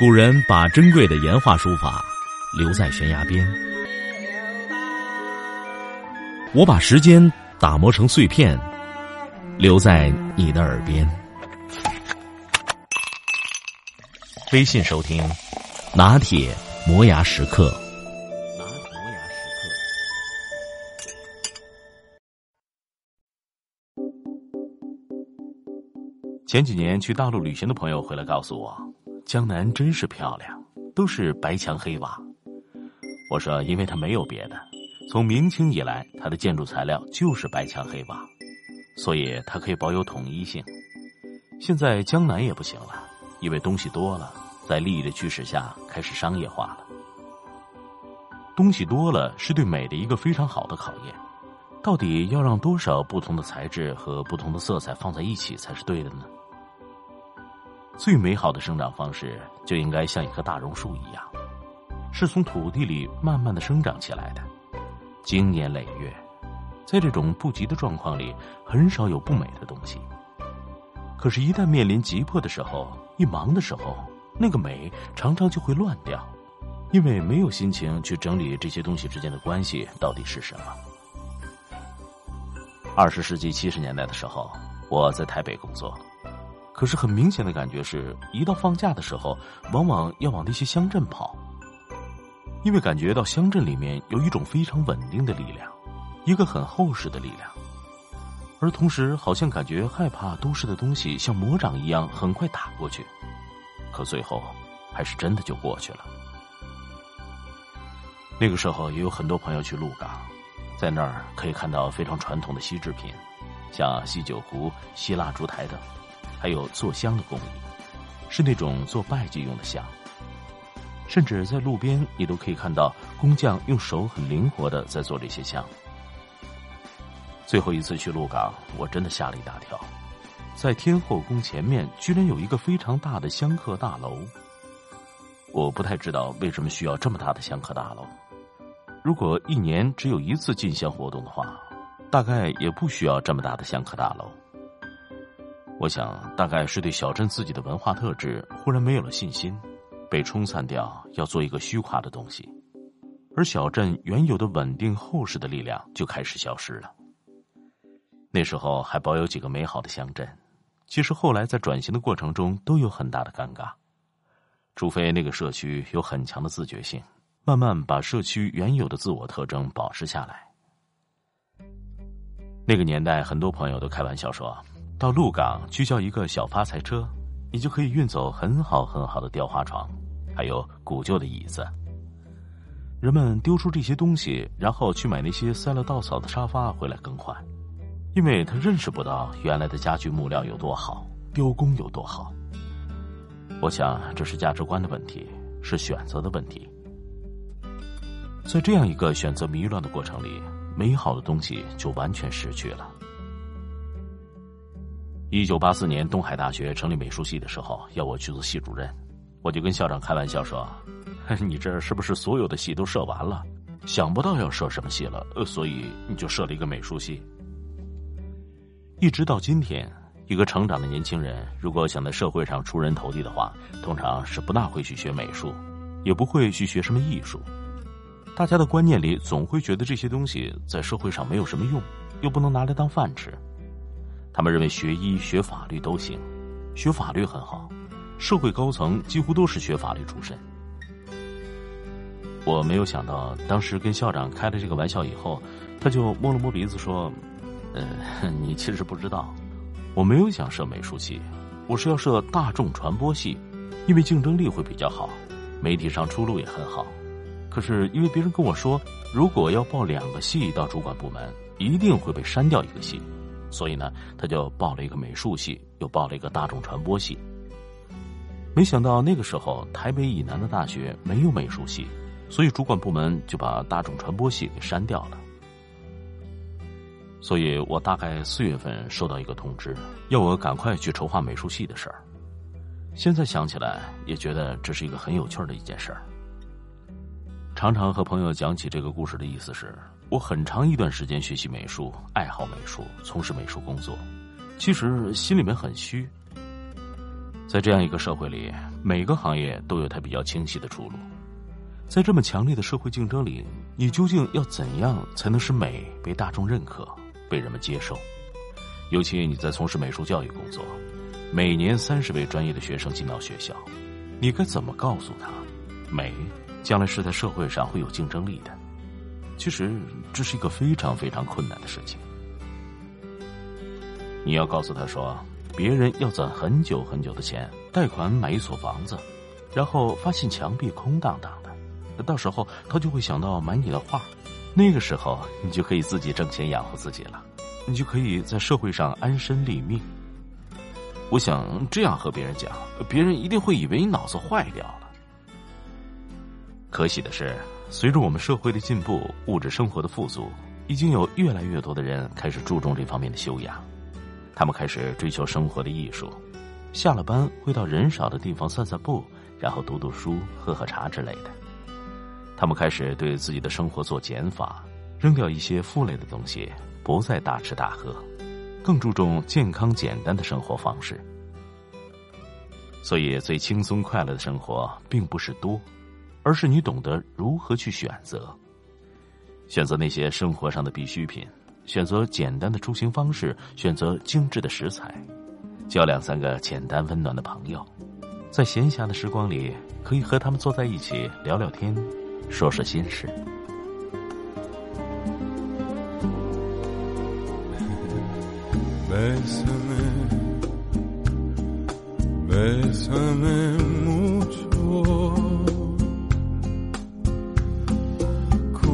古人把珍贵的岩画书法留在悬崖边，我把时间打磨成碎片，留在你的耳边。微信收听，拿铁磨牙时刻。前几年去大陆旅行的朋友回来告诉我，江南真是漂亮，都是白墙黑瓦。我说，因为它没有别的，从明清以来，它的建筑材料就是白墙黑瓦，所以它可以保有统一性。现在江南也不行了，因为东西多了，在利益的驱使下开始商业化了。东西多了是对美的一个非常好的考验，到底要让多少不同的材质和不同的色彩放在一起才是对的呢？最美好的生长方式就应该像一棵大榕树一样，是从土地里慢慢的生长起来的，经年累月，在这种不急的状况里，很少有不美的东西。可是，一旦面临急迫的时候，一忙的时候，那个美常常就会乱掉，因为没有心情去整理这些东西之间的关系到底是什么。二十世纪七十年代的时候，我在台北工作。可是很明显的感觉是，一到放假的时候，往往要往那些乡镇跑，因为感觉到乡镇里面有一种非常稳定的力量，一个很厚实的力量，而同时好像感觉害怕都市的东西像魔掌一样很快打过去，可最后还是真的就过去了。那个时候也有很多朋友去鹿港，在那儿可以看到非常传统的锡制品，像锡酒壶、锡蜡烛台等。还有做香的工艺，是那种做拜祭用的香。甚至在路边，你都可以看到工匠用手很灵活的在做这些香。最后一次去鹿港，我真的吓了一大跳，在天后宫前面居然有一个非常大的香客大楼。我不太知道为什么需要这么大的香客大楼。如果一年只有一次进香活动的话，大概也不需要这么大的香客大楼。我想，大概是对小镇自己的文化特质忽然没有了信心，被冲散掉，要做一个虚夸的东西，而小镇原有的稳定厚实的力量就开始消失了。那时候还保有几个美好的乡镇，其实后来在转型的过程中都有很大的尴尬，除非那个社区有很强的自觉性，慢慢把社区原有的自我特征保持下来。那个年代，很多朋友都开玩笑说。到鹿港去叫一个小发财车，你就可以运走很好很好的雕花床，还有古旧的椅子。人们丢出这些东西，然后去买那些塞了稻草的沙发回来更换，因为他认识不到原来的家具木料有多好，雕工有多好。我想这是价值观的问题，是选择的问题。在这样一个选择迷乱的过程里，美好的东西就完全失去了。一九八四年，东海大学成立美术系的时候，要我去做系主任，我就跟校长开玩笑说：“ 你这是不是所有的系都设完了？想不到要设什么系了，所以你就设了一个美术系。”一直到今天，一个成长的年轻人，如果想在社会上出人头地的话，通常是不大会去学美术，也不会去学什么艺术。大家的观念里，总会觉得这些东西在社会上没有什么用，又不能拿来当饭吃。他们认为学医学法律都行，学法律很好，社会高层几乎都是学法律出身。我没有想到，当时跟校长开了这个玩笑以后，他就摸了摸鼻子说：“呃，你其实不知道，我没有想设美术系，我是要设大众传播系，因为竞争力会比较好，媒体上出路也很好。可是因为别人跟我说，如果要报两个系到主管部门，一定会被删掉一个系。”所以呢，他就报了一个美术系，又报了一个大众传播系。没想到那个时候，台北以南的大学没有美术系，所以主管部门就把大众传播系给删掉了。所以我大概四月份收到一个通知，要我赶快去筹划美术系的事儿。现在想起来，也觉得这是一个很有趣的一件事儿。常常和朋友讲起这个故事的意思是。我很长一段时间学习美术，爱好美术，从事美术工作，其实心里面很虚。在这样一个社会里，每个行业都有它比较清晰的出路。在这么强烈的社会竞争里，你究竟要怎样才能使美被大众认可、被人们接受？尤其你在从事美术教育工作，每年三十位专业的学生进到学校，你该怎么告诉他，美将来是在社会上会有竞争力的？其实这是一个非常非常困难的事情。你要告诉他说，别人要攒很久很久的钱贷款买一所房子，然后发现墙壁空荡荡的。到时候他就会想到买你的画，那个时候你就可以自己挣钱养活自己了，你就可以在社会上安身立命。我想这样和别人讲，别人一定会以为你脑子坏掉了。可喜的是，随着我们社会的进步，物质生活的富足，已经有越来越多的人开始注重这方面的修养，他们开始追求生活的艺术，下了班会到人少的地方散散步，然后读读书、喝喝茶之类的。他们开始对自己的生活做减法，扔掉一些负累的东西，不再大吃大喝，更注重健康简单的生活方式。所以，最轻松快乐的生活并不是多，而是你懂得如何去选择，选择那些生活上的必需品，选择简单的出行方式，选择精致的食材，交两三个简单温暖的朋友，在闲暇的时光里，可以和他们坐在一起聊聊天。说说心事。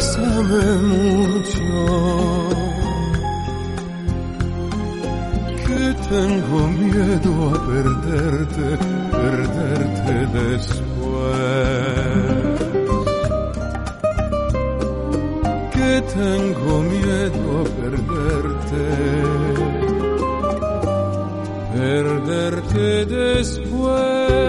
Bésame mucho, que tengo miedo a perderte, perderte después. Que tengo miedo a perderte, perderte después.